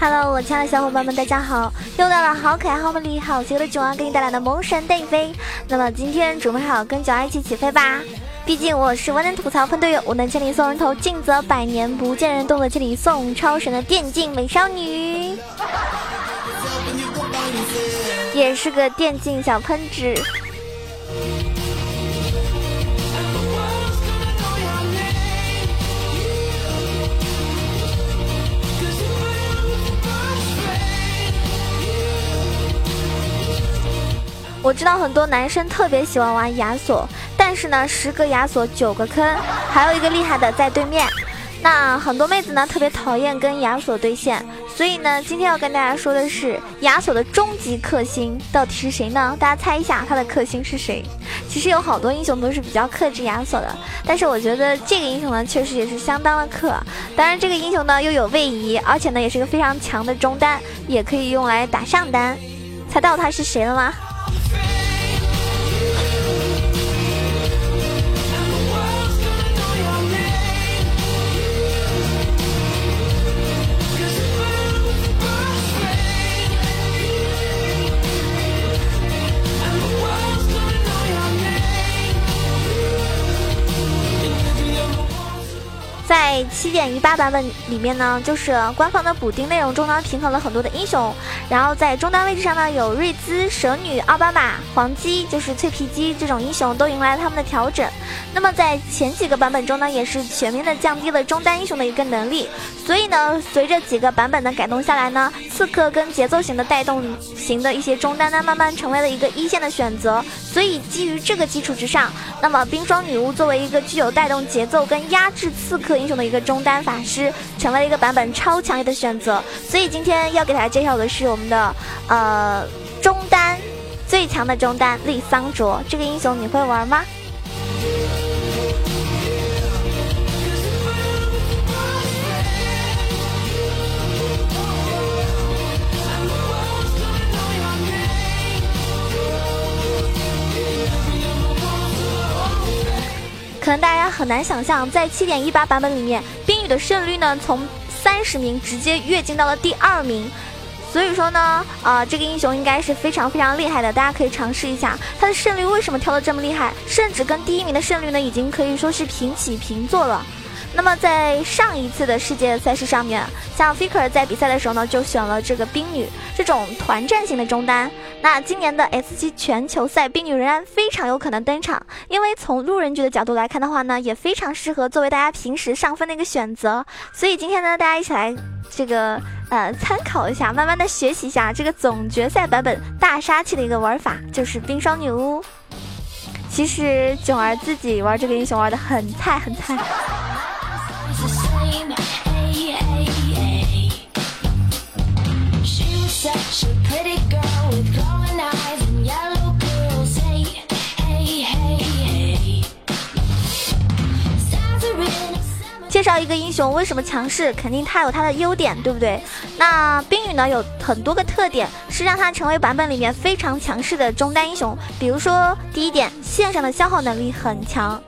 Hello，我亲爱的小伙伴们，大家好！又到了好可爱、好美丽、好邪的九儿给你带来的萌神带飞。那么今天准备好跟九儿一起起飞吧！毕竟我是万能吐槽喷队友，我能千里送人头，尽则百年不见人，动作千里送超神的电竞美少女，也是个电竞小喷子。我知道很多男生特别喜欢玩亚索，但是呢，十个亚索九个坑，还有一个厉害的在对面。那很多妹子呢特别讨厌跟亚索对线，所以呢，今天要跟大家说的是亚索的终极克星到底是谁呢？大家猜一下他的克星是谁？其实有好多英雄都是比较克制亚索的，但是我觉得这个英雄呢确实也是相当的克。当然，这个英雄呢又有位移，而且呢也是一个非常强的中单，也可以用来打上单。猜到他是谁了吗？在七点一八版本里面呢，就是官方的补丁内容中呢，平衡了很多的英雄。然后在中单位置上呢，有瑞兹、蛇女、奥巴马、黄鸡，就是脆皮鸡这种英雄都迎来了他们的调整。那么在前几个版本中呢，也是全面的降低了中单英雄的一个能力。所以呢，随着几个版本的改动下来呢，刺客跟节奏型的带动型的一些中单呢，慢慢成为了一个一线的选择。所以基于这个基础之上，那么冰霜女巫作为一个具有带动节奏跟压制刺客。英雄的一个中单法师，成为了一个版本超强烈的选择。所以今天要给大家介绍的是我们的呃中单最强的中单丽桑卓，这个英雄你会玩吗？可能大家很难想象，在七点一八版本里面，冰雨的胜率呢，从三十名直接跃进到了第二名。所以说呢，啊，这个英雄应该是非常非常厉害的，大家可以尝试一下。他的胜率为什么跳的这么厉害？甚至跟第一名的胜率呢，已经可以说是平起平坐了。那么在上一次的世界赛事上面，像 Faker 在比赛的时候呢，就选了这个冰女这种团战型的中单。那今年的 S 七全球赛，冰女仍然非常有可能登场，因为从路人局的角度来看的话呢，也非常适合作为大家平时上分的一个选择。所以今天呢，大家一起来这个呃参考一下，慢慢的学习一下这个总决赛版本大杀器的一个玩法，就是冰霜女巫。其实囧儿自己玩这个英雄玩的很菜很菜。She's pretty girl. 介绍一个英雄为什么强势，肯定他有他的优点，对不对？那冰雨呢，有很多个特点是让他成为版本里面非常强势的中单英雄。比如说，第一点，线上的消耗能力很强。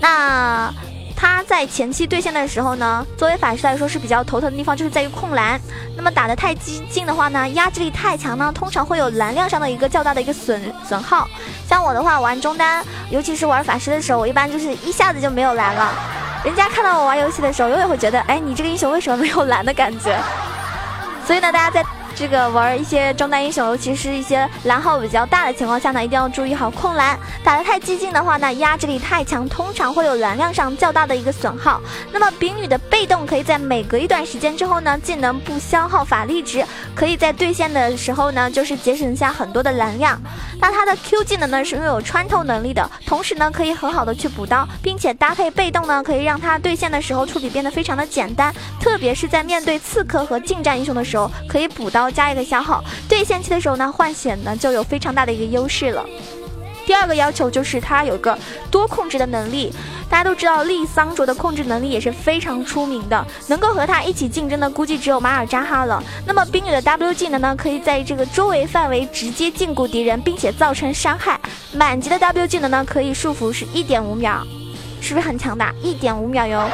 那他在前期对线的时候呢，作为法师来说是比较头疼的地方，就是在于控蓝。那么打的太激进的话呢，压制力太强呢，通常会有蓝量上的一个较大的一个损损耗。像我的话，玩中单，尤其是玩法师的时候，我一般就是一下子就没有蓝了。人家看到我玩游戏的时候，永远会觉得，哎，你这个英雄为什么没有蓝的感觉？所以呢，大家在。这个玩一些中单英雄，尤其是一些蓝耗比较大的情况下呢，一定要注意好控蓝。打得太激进的话呢，压制力太强，通常会有蓝量上较大的一个损耗。那么冰女的被动可以在每隔一段时间之后呢，技能不消耗法力值，可以在对线的时候呢，就是节省下很多的蓝量。那它的 Q 技能呢是拥有穿透能力的，同时呢可以很好的去补刀，并且搭配被动呢，可以让它对线的时候处理变得非常的简单，特别是在面对刺客和近战英雄的时候，可以补刀。加一个消耗，对线期的时候呢，换血呢就有非常大的一个优势了。第二个要求就是它有个多控制的能力。大家都知道，丽桑卓的控制能力也是非常出名的，能够和他一起竞争的估计只有马尔扎哈了。那么冰女的 W 技能呢，可以在这个周围范围直接禁锢敌人，并且造成伤害。满级的 W 技能呢，可以束缚是一点五秒，是不是很强大？一点五秒哟。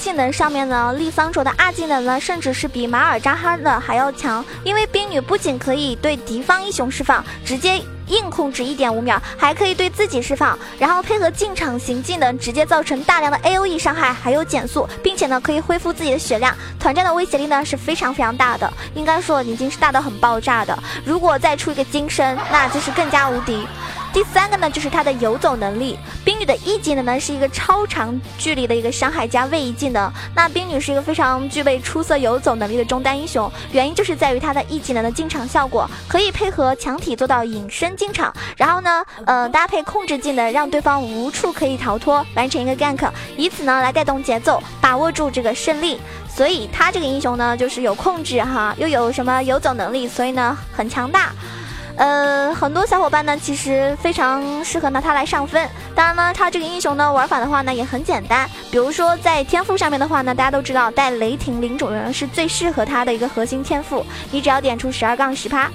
技能上面呢，丽桑卓的二技能呢，甚至是比马尔扎哈的还要强，因为冰女不仅可以对敌方英雄释放，直接。硬控制一点五秒，还可以对自己释放，然后配合进场型技能，直接造成大量的 A O E 伤害，还有减速，并且呢可以恢复自己的血量。团战的威胁力呢是非常非常大的，应该说已经是大到很爆炸的。如果再出一个金身，那就是更加无敌。第三个呢，就是它的游走能力。冰女的 E 技能呢，是一个超长距离的一个伤害加位移技能。那冰女是一个非常具备出色游走能力的中单英雄，原因就是在于她的 E 技能的进场效果，可以配合墙体做到隐身进场，然后呢，呃，搭配控制技能，让对方无处可以逃脱，完成一个 gank，以此呢来带动节奏，把握住这个胜利。所以她这个英雄呢，就是有控制哈，又有什么游走能力，所以呢很强大。呃，很多小伙伴呢，其实非常适合拿它来上分。当然呢，它这个英雄呢，玩法的话呢，也很简单。比如说在天赋上面的话呢，大家都知道带雷霆领主人是最适合它的一个核心天赋。你只要点出十二杠十趴。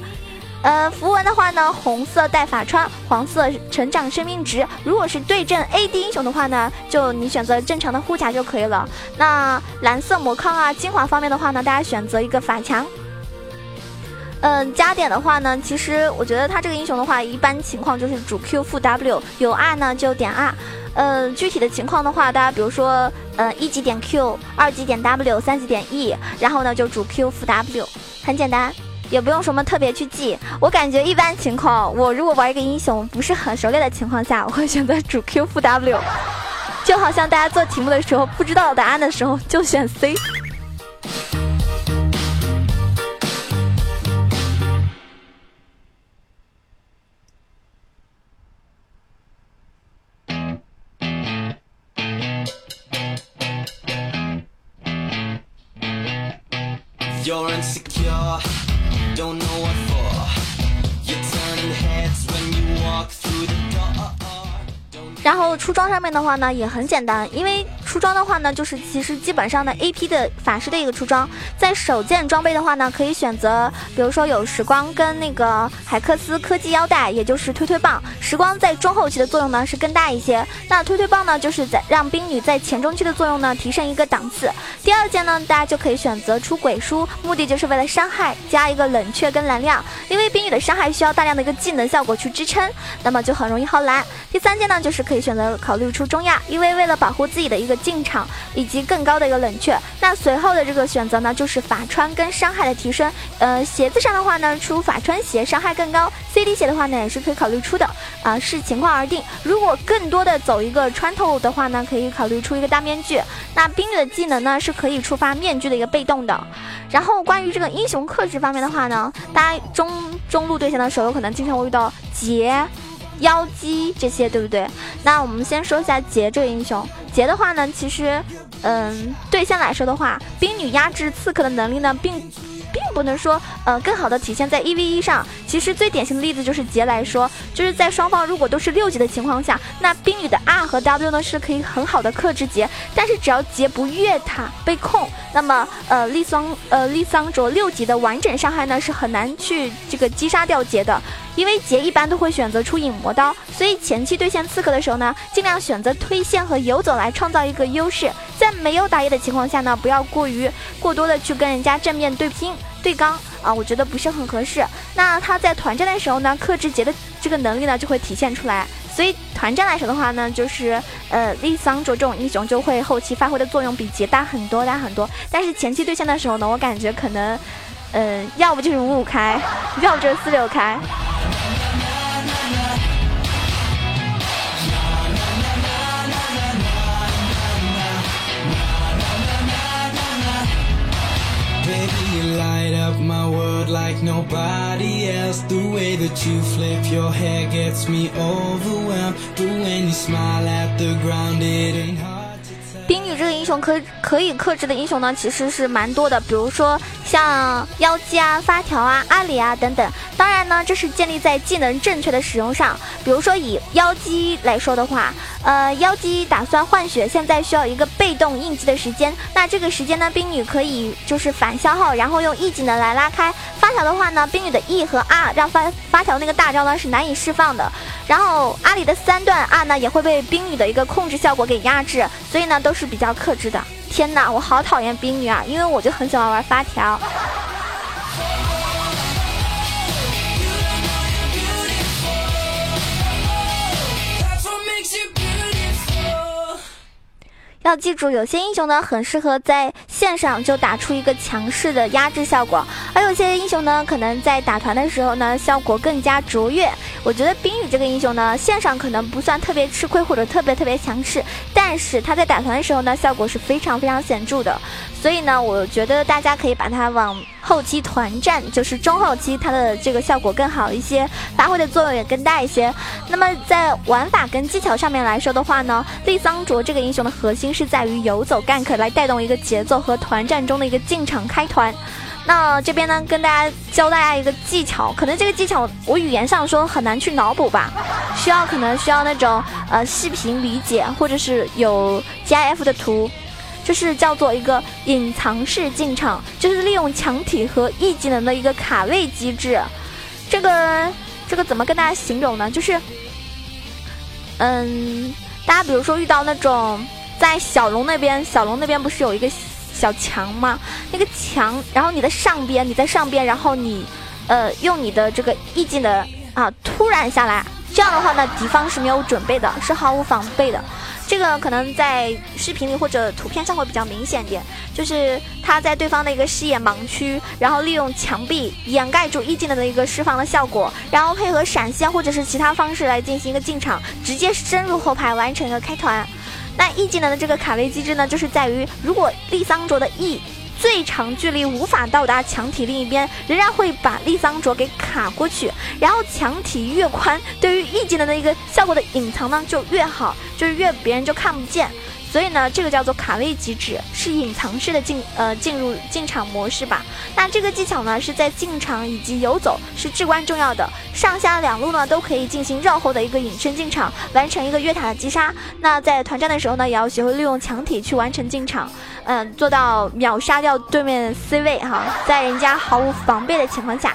呃，符文的话呢，红色带法穿，黄色成长生命值。如果是对阵 AD 英雄的话呢，就你选择正常的护甲就可以了。那蓝色魔抗啊，精华方面的话呢，大家选择一个法强。嗯，加点的话呢，其实我觉得他这个英雄的话，一般情况就是主 Q 负 W，有 R 呢就点 R。嗯，具体的情况的话，大家比如说，嗯，一级点 Q，二级点 W，三级点 E，然后呢就主 Q 负 W，很简单，也不用什么特别去记。我感觉一般情况，我如果玩一个英雄不是很熟练的情况下，我会选择 主 Q 负 W，就好像大家做题目的时候不知道答案的时候就选 C。You're insecure, don't know what for. You're turning heads when you walk through the door. 然后出装上面的话呢，也很简单，因为。出装的话呢，就是其实基本上的 A P 的法师的一个出装，在手剑装备的话呢，可以选择，比如说有时光跟那个海克斯科技腰带，也就是推推棒。时光在中后期的作用呢是更大一些，那推推棒呢就是在让冰女在前中期的作用呢提升一个档次。第二件呢，大家就可以选择出鬼书，目的就是为了伤害加一个冷却跟蓝量，因为冰女的伤害需要大量的一个技能效果去支撑，那么就很容易耗蓝。第三件呢，就是可以选择考虑出中亚，因为为了保护自己的一个。进场以及更高的一个冷却，那随后的这个选择呢，就是法穿跟伤害的提升。呃，鞋子上的话呢，出法穿鞋伤害更高；CD 鞋的话呢，也是可以考虑出的啊，视情况而定。如果更多的走一个穿透的话呢，可以考虑出一个大面具。那冰女的技能呢，是可以触发面具的一个被动的。然后关于这个英雄克制方面的话呢，大家中中路对线的时候，有可能经常会遇到劫。妖姬这些对不对？那我们先说一下杰这个英雄。杰的话呢，其实，嗯，对线来说的话，冰女压制刺客的能力呢，并。并不能说，呃，更好的体现在一 v 一上。其实最典型的例子就是杰来说，就是在双方如果都是六级的情况下，那冰女的 R 和 W 呢是可以很好的克制杰。但是只要杰不越塔被控，那么呃丽桑呃丽桑卓六级的完整伤害呢是很难去这个击杀掉杰的，因为杰一般都会选择出影魔刀，所以前期对线刺客的时候呢，尽量选择推线和游走来创造一个优势。在没有打野的情况下呢，不要过于过多的去跟人家正面对拼对刚啊，我觉得不是很合适。那他在团战的时候呢，克制杰的这个能力呢就会体现出来。所以团战来说的话呢，就是呃丽桑卓这种英雄就会后期发挥的作用比杰大很多大很多。但是前期对线的时候呢，我感觉可能，嗯，要不就是五五开，要不就是四六开。Baby, you light up my world like nobody else. The way that you flip your hair gets me overwhelmed. But when you smile at the ground it ain't hard to tell. 这个英雄可可以克制的英雄呢，其实是蛮多的，比如说像妖姬啊、发条啊、阿里啊等等。当然呢，这是建立在技能正确的使用上。比如说以妖姬来说的话。呃，妖姬打算换血，现在需要一个被动应急的时间。那这个时间呢，冰女可以就是反消耗，然后用 E 技能来拉开发条的话呢，冰女的 E 和 R 让发发条那个大招呢是难以释放的。然后阿里的三段 R 呢也会被冰女的一个控制效果给压制，所以呢都是比较克制的。天哪，我好讨厌冰女啊，因为我就很喜欢玩发条。要记住，有些英雄呢很适合在线上就打出一个强势的压制效果，而有一些英雄呢可能在打团的时候呢效果更加卓越。我觉得冰雨这个英雄呢线上可能不算特别吃亏或者特别特别强势，但是他在打团的时候呢效果是非常非常显著的。所以呢，我觉得大家可以把它往后期团战，就是中后期它的这个效果更好一些，发挥的作用也更大一些。那么在玩法跟技巧上面来说的话呢，丽桑卓这个英雄的核心。是在于游走 gank 来带动一个节奏和团战中的一个进场开团。那这边呢，跟大家教大家一个技巧，可能这个技巧我语言上说很难去脑补吧，需要可能需要那种呃视频理解，或者是有 GIF 的图，就是叫做一个隐藏式进场，就是利用墙体和 E 技能的一个卡位机制。这个这个怎么跟大家形容呢？就是嗯，大家比如说遇到那种。在小龙那边，小龙那边不是有一个小墙吗？那个墙，然后你的上边，你在上边，然后你，呃，用你的这个意境的啊，突然下来，这样的话呢，敌方是没有准备的，是毫无防备的。这个可能在视频里或者图片上会比较明显点，就是他在对方的一个视野盲区，然后利用墙壁掩盖住意境的一个释放的效果，然后配合闪现或者是其他方式来进行一个进场，直接深入后排完成一个开团。那 E 技能的这个卡位机制呢，就是在于如果丽桑卓的 E 最长距离无法到达墙体另一边，仍然会把丽桑卓给卡过去。然后墙体越宽，对于 E 技能的一个效果的隐藏呢就越好，就是越别人就看不见。所以呢，这个叫做卡位机制，是隐藏式的进呃进入进场模式吧。那这个技巧呢，是在进场以及游走是至关重要的，上下两路呢都可以进行绕后的一个隐身进场，完成一个越塔的击杀。那在团战的时候呢，也要学会利用墙体去完成进场，嗯，做到秒杀掉对面 C 位哈，在人家毫无防备的情况下。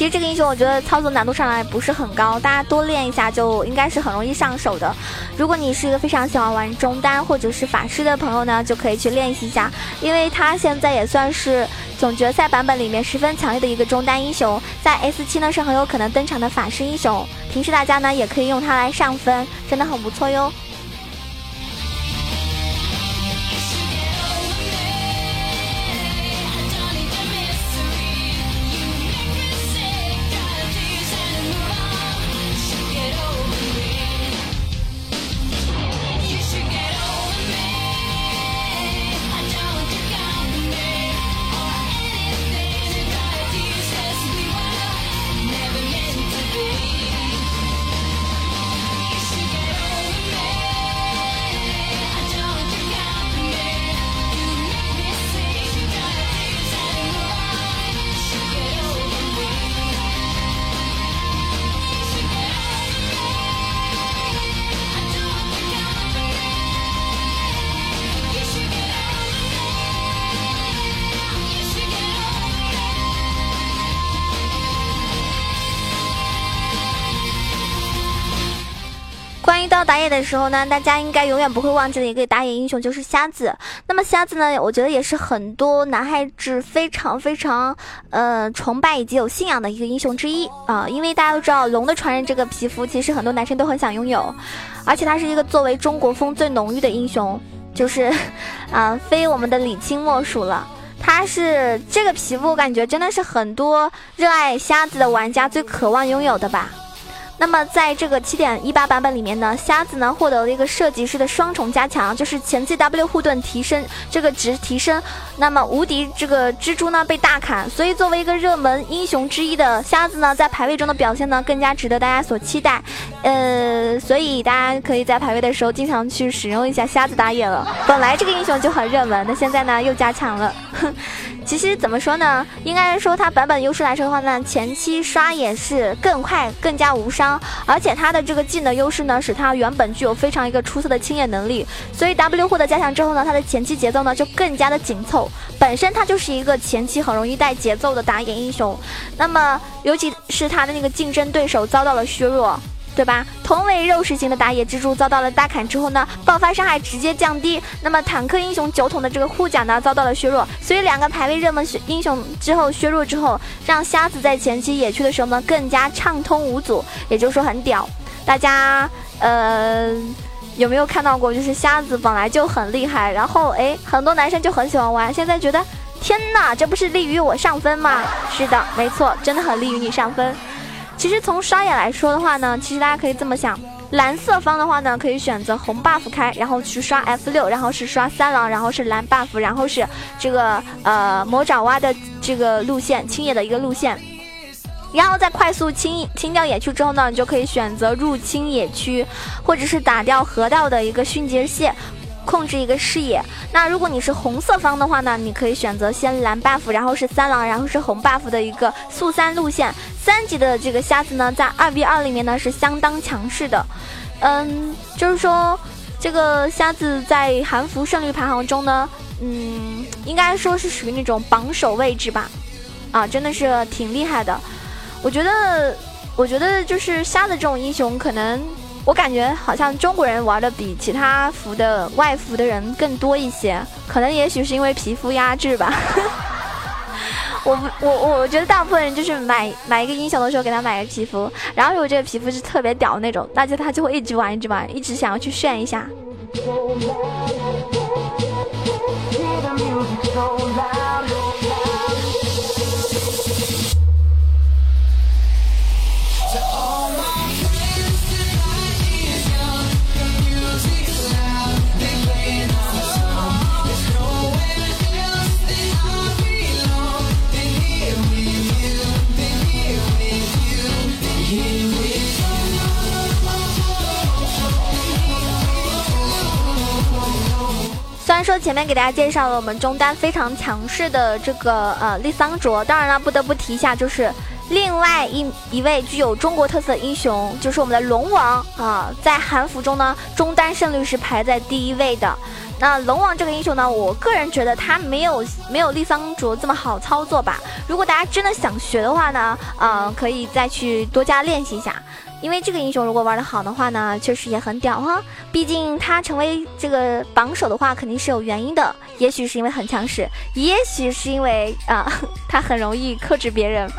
其实这个英雄我觉得操作难度上来不是很高，大家多练一下就应该是很容易上手的。如果你是一个非常喜欢玩中单或者是法师的朋友呢，就可以去练习一下，因为他现在也算是总决赛版本里面十分强烈的一个中单英雄，在 S 七呢是很有可能登场的法师英雄。平时大家呢也可以用它来上分，真的很不错哟。关于到打野的时候呢，大家应该永远不会忘记的一个打野英雄就是瞎子。那么瞎子呢，我觉得也是很多男孩子非常非常呃崇拜以及有信仰的一个英雄之一啊。因为大家都知道龙的传人这个皮肤，其实很多男生都很想拥有，而且他是一个作为中国风最浓郁的英雄，就是 啊，非我们的李青莫属了。他是这个皮肤，我感觉真的是很多热爱瞎子的玩家最渴望拥有的吧。那么在这个七点一八版本里面呢，瞎子呢获得了一个设计师的双重加强，就是前期 W 护盾提升这个值提升，那么无敌这个蜘蛛呢被大砍，所以作为一个热门英雄之一的瞎子呢，在排位中的表现呢更加值得大家所期待，呃，所以大家可以在排位的时候经常去使用一下瞎子打野了。本来这个英雄就很热门，那现在呢又加强了。其实怎么说呢？应该说它版本优势来说的话呢，前期刷野是更快、更加无伤，而且它的这个技能优势呢，使它原本具有非常一个出色的清野能力。所以 W 获得加强之后呢，它的前期节奏呢就更加的紧凑。本身它就是一个前期很容易带节奏的打野英雄。那么尤其是他的那个竞争对手遭到了削弱。对吧？同为肉食型的打野蜘蛛遭到了大砍之后呢，爆发伤害直接降低。那么坦克英雄酒桶的这个护甲呢遭到了削弱，所以两个排位热门英雄之后削弱之后，让瞎子在前期野区的时候呢更加畅通无阻，也就是说很屌。大家呃有没有看到过？就是瞎子本来就很厉害，然后哎很多男生就很喜欢玩，现在觉得天哪，这不是利于我上分吗？是的，没错，真的很利于你上分。其实从刷野来说的话呢，其实大家可以这么想，蓝色方的话呢，可以选择红 buff 开，然后去刷 F 六，然后是刷三郎，然后是蓝 buff，然后是这个呃魔爪蛙的这个路线，清野的一个路线，然后再快速清清掉野区之后呢，你就可以选择入侵野区，或者是打掉河道的一个迅捷蟹。控制一个视野。那如果你是红色方的话呢，你可以选择先蓝 buff，然后是三郎，然后是红 buff 的一个速三路线。三级的这个瞎子呢，在二 v 二里面呢是相当强势的。嗯，就是说这个瞎子在韩服胜率排行中呢，嗯，应该说是属于那种榜首位置吧。啊，真的是挺厉害的。我觉得，我觉得就是瞎子这种英雄可能。我感觉好像中国人玩的比其他服的外服的人更多一些，可能也许是因为皮肤压制吧。我我我觉得大部分人就是买买一个英雄的时候给他买个皮肤，然后如果这个皮肤是特别屌那种，那就他就会一直玩一直玩，一直想要去炫一下。前面给大家介绍了我们中单非常强势的这个呃丽桑卓，当然了，不得不提一下就是另外一一位具有中国特色的英雄，就是我们的龙王啊，在韩服中呢中单胜率是排在第一位的。那龙王这个英雄呢，我个人觉得他没有没有丽桑卓这么好操作吧。如果大家真的想学的话呢，呃，可以再去多加练习一下。因为这个英雄如果玩的好的话呢，确实也很屌哈。毕竟他成为这个榜首的话，肯定是有原因的。也许是因为很强势，也许是因为啊，他很容易克制别人。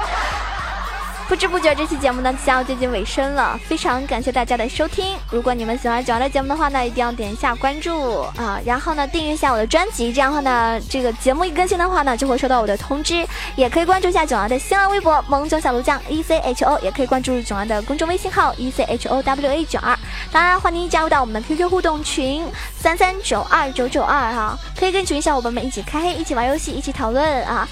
不知不觉，这期节目呢将要接近尾声了，非常感谢大家的收听。如果你们喜欢九儿的节目的话呢，一定要点一下关注啊，然后呢订阅一下我的专辑，这样的话呢，这个节目一更新的话呢，就会收到我的通知。也可以关注一下九儿的新浪微博“萌九小炉酱 E C H O”，也可以关注九儿的公众微信号 “E C H O W A 九二”。当然，欢迎加入到我们的 QQ 互动群三三九二九九二哈，可以跟群小伙伴们一起开黑，一起玩游戏，一起讨论啊。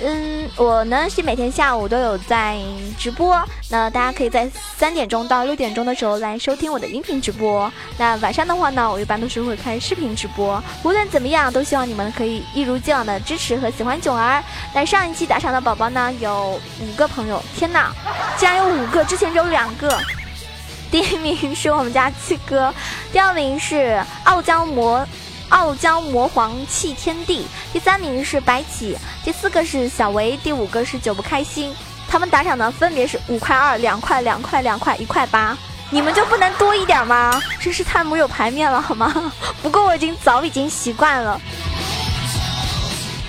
嗯，我呢是每天下午都有在直播，那大家可以在三点钟到六点钟的时候来收听我的音频直播。那晚上的话呢，我一般都是会开视频直播。无论怎么样，都希望你们可以一如既往的支持和喜欢囧儿。那上一期打赏的宝宝呢，有五个朋友，天哪，竟然有五个，之前只有两个。第一名是我们家七哥，第二名是傲娇魔。傲娇魔皇弃天地，第三名是白起，第四个是小维，第五个是九不开心。他们打赏呢，分别是五块二、两块、两块、两块、一块八。你们就不能多一点吗？真是太没有排面了，好吗？不过我已经早已经习惯了。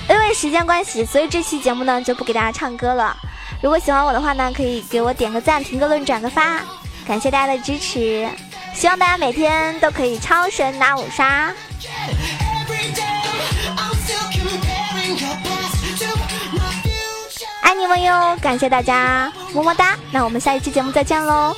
因为时间关系，所以这期节目呢就不给大家唱歌了。如果喜欢我的话呢，可以给我点个赞、评个论、转个发，感谢大家的支持。希望大家每天都可以超神拿五杀。爱你们哟！感谢大家，么么哒！那我们下一期节目再见喽。